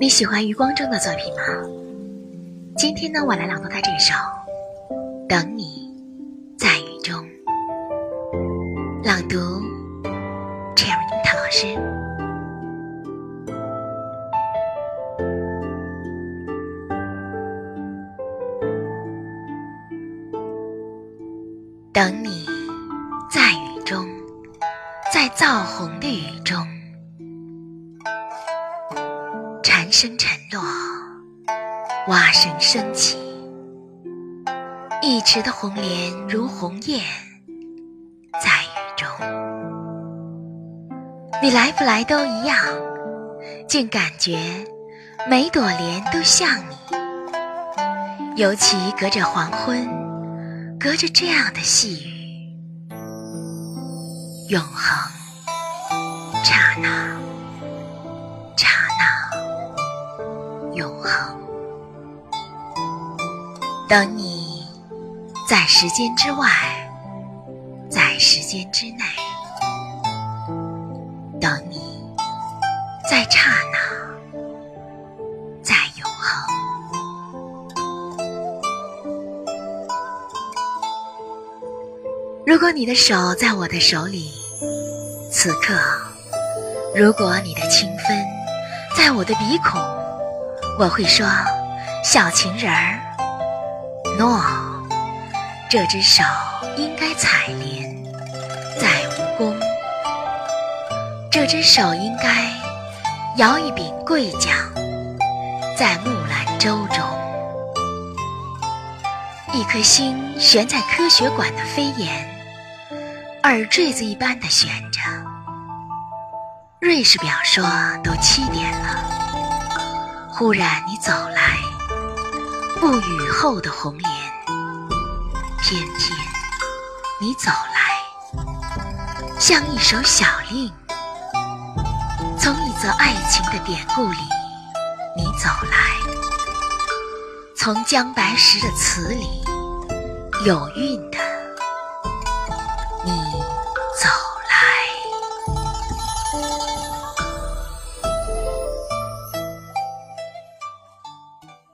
你喜欢余光中的作品吗？今天呢，我来朗读他这首《等你在雨中》。朗读，Cherry 塔老师。等你在雨中，在造红的雨中。蝉声沉落，蛙声升起，一池的红莲如鸿雁，在雨中。你来不来都一样，竟感觉每朵莲都像你。尤其隔着黄昏，隔着这样的细雨，永恒刹那。永恒等你，在时间之外，在时间之内，等你，在刹那，在永恒。如果你的手在我的手里，此刻；如果你的清芬在我的鼻孔，我会说：“小情人儿。”诺，这只手应该采莲，在蜈蚣；这只手应该摇一柄桂桨，在木兰舟中。一颗心悬在科学馆的飞檐，耳坠子一般的悬着。瑞士表说都七点了，忽然你走来。不雨后的红莲，偏偏你走来，像一首小令，从一则爱情的典故里，你走来，从姜白石的词里，有韵的，你